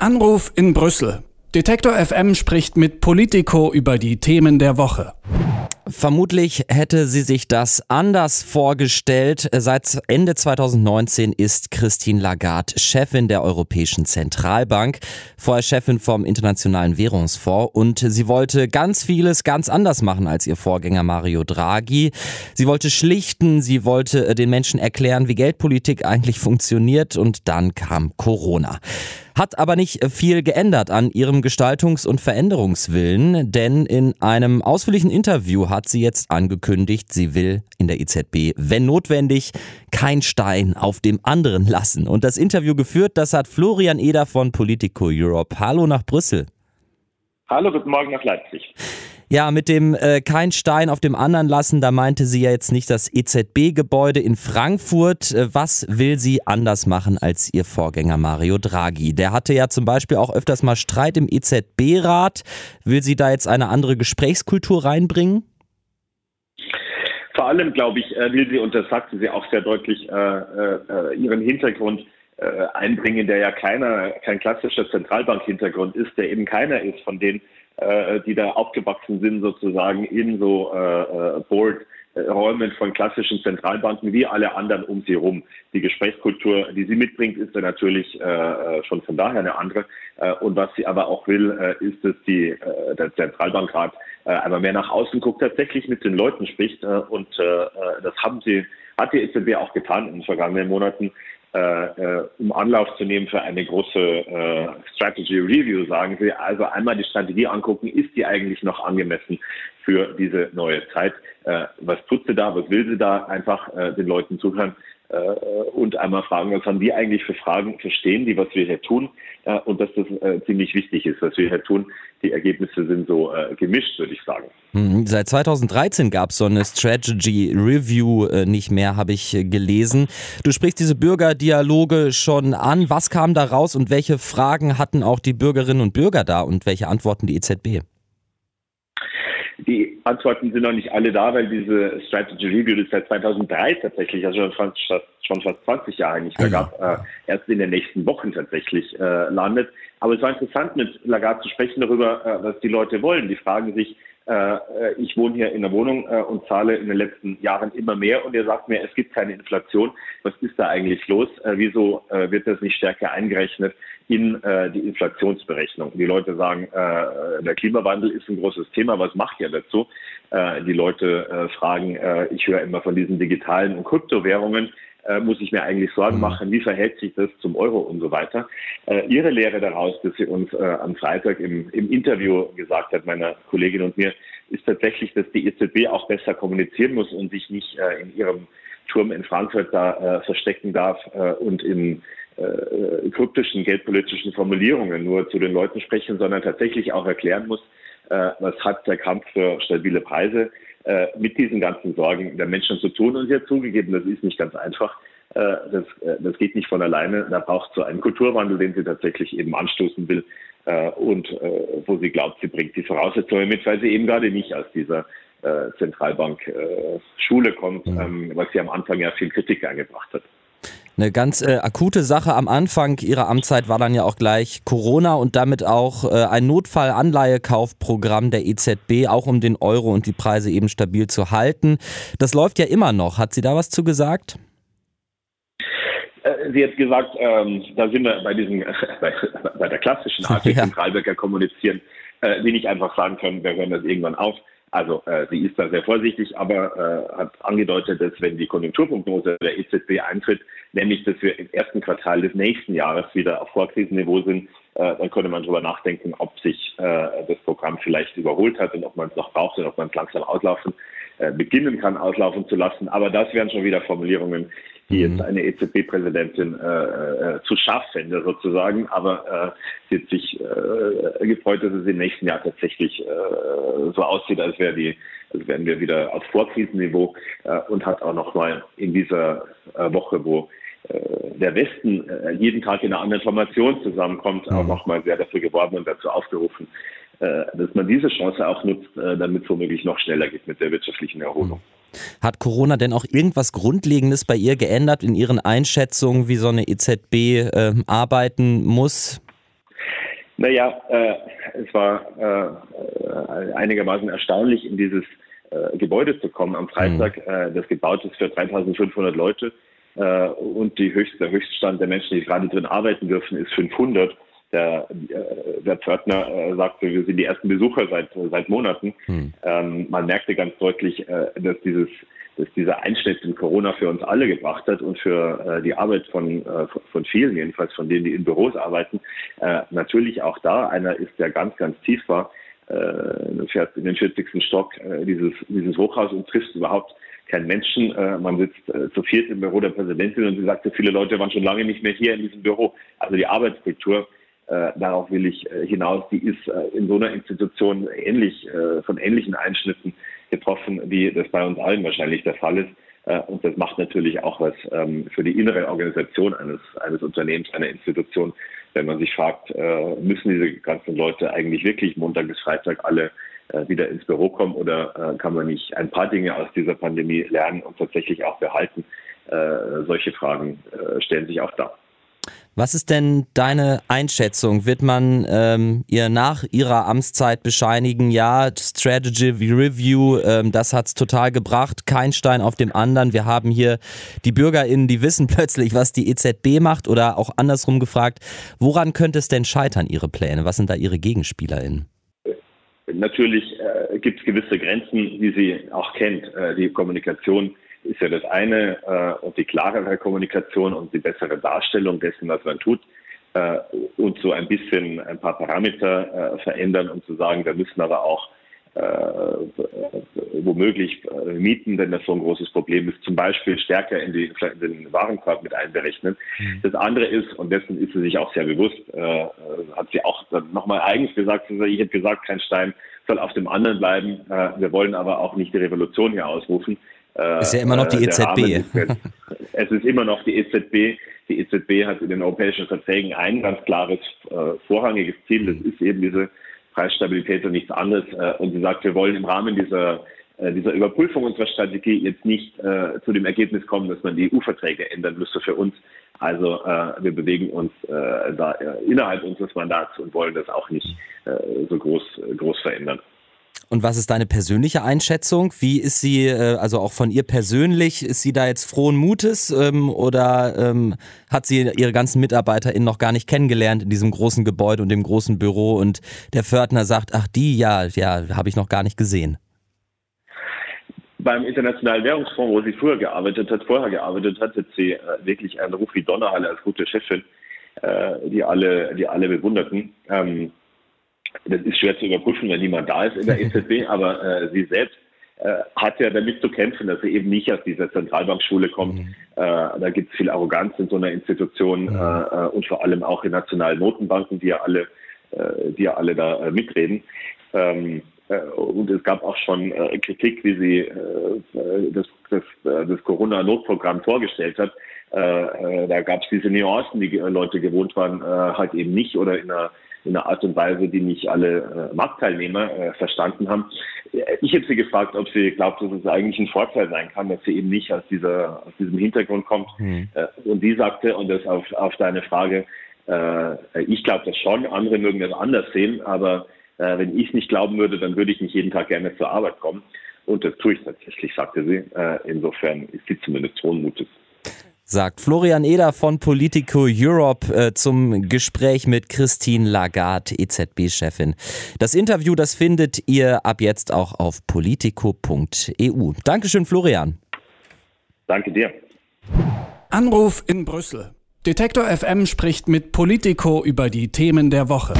Anruf in Brüssel. Detektor FM spricht mit Politico über die Themen der Woche. Vermutlich hätte sie sich das anders vorgestellt. Seit Ende 2019 ist Christine Lagarde Chefin der Europäischen Zentralbank, vorher Chefin vom Internationalen Währungsfonds und sie wollte ganz vieles ganz anders machen als ihr Vorgänger Mario Draghi. Sie wollte schlichten, sie wollte äh, den Menschen erklären, wie Geldpolitik eigentlich funktioniert und dann kam Corona. Hat aber nicht viel geändert an ihrem Gestaltungs- und Veränderungswillen, denn in einem ausführlichen Interview hat sie jetzt angekündigt, sie will in der EZB, wenn notwendig, kein Stein auf dem anderen lassen. Und das Interview geführt, das hat Florian Eder von Politico Europe. Hallo nach Brüssel. Hallo, guten Morgen nach Leipzig. Ja, mit dem äh, kein Stein auf dem anderen lassen, da meinte sie ja jetzt nicht das EZB-Gebäude in Frankfurt. Äh, was will sie anders machen als ihr Vorgänger Mario Draghi? Der hatte ja zum Beispiel auch öfters mal Streit im EZB-Rat. Will sie da jetzt eine andere Gesprächskultur reinbringen? Vor allem, glaube ich, äh, will sie, und das sagte sie auch sehr deutlich, äh, äh, ihren Hintergrund äh, einbringen, der ja keiner, kein klassischer Zentralbank-Hintergrund ist, der eben keiner ist von denen, äh, die da aufgewachsen sind, sozusagen in so äh, äh Board. Räumen von klassischen Zentralbanken wie alle anderen um sie herum. Die Gesprächskultur, die sie mitbringt, ist dann natürlich äh, schon von daher eine andere. Äh, und was sie aber auch will, äh, ist, dass die, äh, der Zentralbankrat äh, einmal mehr nach außen guckt, tatsächlich mit den Leuten spricht. Äh, und äh, das haben sie, hat die EZB auch getan in den vergangenen Monaten. Äh, äh, um Anlauf zu nehmen für eine große äh, Strategy Review, sagen Sie. Also einmal die Strategie angucken, ist die eigentlich noch angemessen für diese neue Zeit? Äh, was tut sie da? Was will sie da? Einfach äh, den Leuten zuhören und einmal fragen, was haben die eigentlich für Fragen, verstehen die, was wir hier tun äh, und dass das äh, ziemlich wichtig ist, was wir hier tun. Die Ergebnisse sind so äh, gemischt, würde ich sagen. Mhm. Seit 2013 gab es so eine Strategy Review äh, nicht mehr, habe ich äh, gelesen. Du sprichst diese Bürgerdialoge schon an. Was kam da raus und welche Fragen hatten auch die Bürgerinnen und Bürger da und welche Antworten die EZB? Die Antworten sind noch nicht alle da, weil diese Strategy Review das seit 2003 tatsächlich, also schon fast, schon fast 20 Jahre nicht mehr gab, äh, erst in den nächsten Wochen tatsächlich äh, landet. Aber es war interessant, mit Lagarde zu sprechen darüber, äh, was die Leute wollen. Die fragen sich, ich wohne hier in der Wohnung äh, und zahle in den letzten Jahren immer mehr und ihr sagt mir, es gibt keine Inflation. Was ist da eigentlich los? Äh, wieso wird das nicht stärker eingerechnet in die Inflationsberechnung? Die Leute sagen, der Klimawandel ist ein großes Thema. Was macht ihr dazu? Die Leute fragen, ich höre immer von diesen digitalen und Kryptowährungen äh, muss ich mir eigentlich Sorgen mhm. machen, wie verhält sich das zum Euro und so weiter. Äh, ihre Lehre daraus, dass sie uns äh, am Freitag im, im Interview gesagt hat, meiner Kollegin und mir, ist tatsächlich, dass die EZB auch besser kommunizieren muss und sich nicht äh, in ihrem Turm in Frankfurt da äh, verstecken darf äh, und in äh, kryptischen geldpolitischen Formulierungen nur zu den Leuten sprechen, sondern tatsächlich auch erklären muss, äh, was hat der Kampf für stabile Preise äh, mit diesen ganzen Sorgen der Menschen zu tun. Und sie hat zugegeben, das ist nicht ganz einfach. Äh, das, äh, das geht nicht von alleine. Da braucht es so einen Kulturwandel, den sie tatsächlich eben anstoßen will äh, und äh, wo sie glaubt, sie bringt die Voraussetzungen mit, weil sie eben gerade nicht aus dieser äh, Zentralbank-Schule kommt, mhm. ähm, was sie am Anfang ja viel Kritik eingebracht hat. Eine ganz äh, akute Sache am Anfang ihrer Amtszeit war dann ja auch gleich Corona und damit auch äh, ein Notfallanleihekaufprogramm der EZB, auch um den Euro und die Preise eben stabil zu halten. Das läuft ja immer noch. Hat sie da was zu gesagt? Äh, sie hat gesagt, ähm, da sind wir bei diesem, bei, bei der klassischen Art, wie ja. Zentralbanker kommunizieren, äh, die nicht einfach sagen können, wir hören das irgendwann auf. Also äh, sie ist da sehr vorsichtig, aber äh, hat angedeutet, dass wenn die Konjunkturprognose der EZB eintritt, nämlich dass wir im ersten Quartal des nächsten Jahres wieder auf Vorkrisenniveau sind, äh, dann könnte man darüber nachdenken, ob sich äh, das Programm vielleicht überholt hat und ob man es noch braucht und ob man es langsam auslaufen äh, beginnen kann, auslaufen zu lassen. Aber das wären schon wieder Formulierungen, die jetzt eine EZB-Präsidentin äh, äh, zu scharf fände sozusagen. Aber äh, sie hat sich äh, gefreut, dass es im nächsten Jahr tatsächlich äh, so aussieht, als wäre die, als wären wir wieder auf Vorkrisenniveau äh, und hat auch nochmal in dieser äh, Woche, wo äh, der Westen äh, jeden Tag in einer anderen Formation zusammenkommt, auch mhm. nochmal sehr dafür geworben und dazu aufgerufen, dass man diese Chance auch nutzt, damit es womöglich noch schneller geht mit der wirtschaftlichen Erholung. Mhm. Hat Corona denn auch irgendwas Grundlegendes bei ihr geändert in ihren Einschätzungen, wie so eine EZB äh, arbeiten muss? Naja, äh, es war äh, einigermaßen erstaunlich, in dieses äh, Gebäude zu kommen am Freitag, mhm. äh, das gebaut ist für 3500 Leute. Äh, und die höchste, der Höchststand der Menschen, die gerade drin arbeiten dürfen, ist 500. Der, äh, der Pförtner äh, sagte, wir sind die ersten Besucher seit, seit Monaten. Mhm. Ähm, man merkte ganz deutlich, äh, dass dieses dass dieser Einschnitt in Corona für uns alle gebracht hat und für äh, die Arbeit von, äh, von vielen, jedenfalls von denen, die in Büros arbeiten, äh, natürlich auch da. Einer ist, der ganz, ganz tief war, äh, fährt in den 40. Stock äh, dieses, dieses Hochhaus und trifft überhaupt keinen Menschen. Äh, man sitzt zu viert im Büro der Präsidentin und sie sagte, viele Leute waren schon lange nicht mehr hier in diesem Büro. Also die Arbeitskultur, äh, darauf will ich äh, hinaus, die ist äh, in so einer Institution ähnlich, äh, von ähnlichen Einschnitten getroffen, wie das bei uns allen wahrscheinlich der Fall ist. Und das macht natürlich auch was ähm, für die innere Organisation eines, eines Unternehmens, einer Institution, wenn man sich fragt, müssen diese ganzen Leute eigentlich wirklich Montag bis Freitag alle wieder ins Büro kommen oder kann man nicht ein paar Dinge aus dieser Pandemie lernen und tatsächlich auch behalten? Solche Fragen stellen sich auch da. Was ist denn deine Einschätzung? Wird man ähm, ihr nach ihrer Amtszeit bescheinigen, ja, Strategy Review, ähm, das hat's total gebracht, kein Stein auf dem anderen. Wir haben hier die BürgerInnen, die wissen plötzlich, was die EZB macht oder auch andersrum gefragt, woran könnte es denn scheitern, ihre Pläne? Was sind da ihre GegenspielerInnen? Natürlich äh, gibt es gewisse Grenzen, die sie auch kennt. Äh, die Kommunikation ist ja das eine äh, und die klarere Kommunikation und die bessere Darstellung dessen, was man tut äh, und so ein bisschen ein paar Parameter äh, verändern und zu sagen, wir müssen aber auch äh, womöglich äh, Mieten, wenn das so ein großes Problem ist, zum Beispiel stärker in, die, in den Warenkorb mit einberechnen. Mhm. Das andere ist, und dessen ist sie sich auch sehr bewusst, äh, hat sie auch nochmal eigens gesagt, ich hätte gesagt, kein Stein soll auf dem anderen bleiben. Wir wollen aber auch nicht die Revolution hier ausrufen. Äh, ist ja immer noch die EZB. es ist immer noch die EZB. Die EZB hat in den europäischen Verträgen ein ganz klares, äh, vorrangiges Ziel. Das ist eben diese Preisstabilität und nichts anderes. Äh, und sie sagt, wir wollen im Rahmen dieser, äh, dieser Überprüfung unserer Strategie jetzt nicht äh, zu dem Ergebnis kommen, dass man die EU-Verträge ändern müsste für uns. Also äh, wir bewegen uns da innerhalb unseres Mandats und wollen das auch nicht so groß, groß verändern. Und was ist deine persönliche Einschätzung? Wie ist sie, äh, also auch von ihr persönlich, ist sie da jetzt frohen Mutes ähm, oder ähm, hat sie ihre ganzen MitarbeiterInnen noch gar nicht kennengelernt in diesem großen Gebäude und dem großen Büro und der Pförtner sagt, ach die, ja, ja, habe ich noch gar nicht gesehen? Beim Internationalen Währungsfonds, wo sie früher gearbeitet hat, vorher gearbeitet hat, hat sie äh, wirklich einen Ruf wie Donnerhalle als gute Chefin, äh, die alle, die alle bewunderten. Ähm, das ist schwer zu überprüfen, wenn niemand da ist in der EZB, aber äh, sie selbst äh, hat ja damit zu kämpfen, dass sie eben nicht aus dieser Zentralbankschule kommt. Mhm. Äh, da gibt es viel Arroganz in so einer Institution mhm. äh, und vor allem auch in nationalen Notenbanken, die ja alle, äh, die ja alle da äh, mitreden. Ähm, äh, und es gab auch schon äh, Kritik, wie sie äh, das, das, äh, das Corona-Notprogramm vorgestellt hat. Äh, äh, da gab es diese Nuancen, die äh, Leute gewohnt waren, äh, halt eben nicht oder in einer in einer Art und Weise, die nicht alle äh, Marktteilnehmer äh, verstanden haben. Ich habe sie gefragt, ob sie glaubt, dass es eigentlich ein Vorteil sein kann, dass sie eben nicht aus, dieser, aus diesem Hintergrund kommt. Mhm. Äh, und die sagte, und das auf, auf deine Frage, äh, ich glaube das schon, andere mögen das anders sehen, aber äh, wenn ich es nicht glauben würde, dann würde ich nicht jeden Tag gerne zur Arbeit kommen. Und das tue ich tatsächlich, sagte sie. Äh, insofern ist sie zumindest hohen Mutes sagt Florian Eder von Politico Europe äh, zum Gespräch mit Christine Lagarde, EZB-Chefin. Das Interview, das findet ihr ab jetzt auch auf politico.eu. Dankeschön, Florian. Danke dir. Anruf in Brüssel. Detektor FM spricht mit Politico über die Themen der Woche.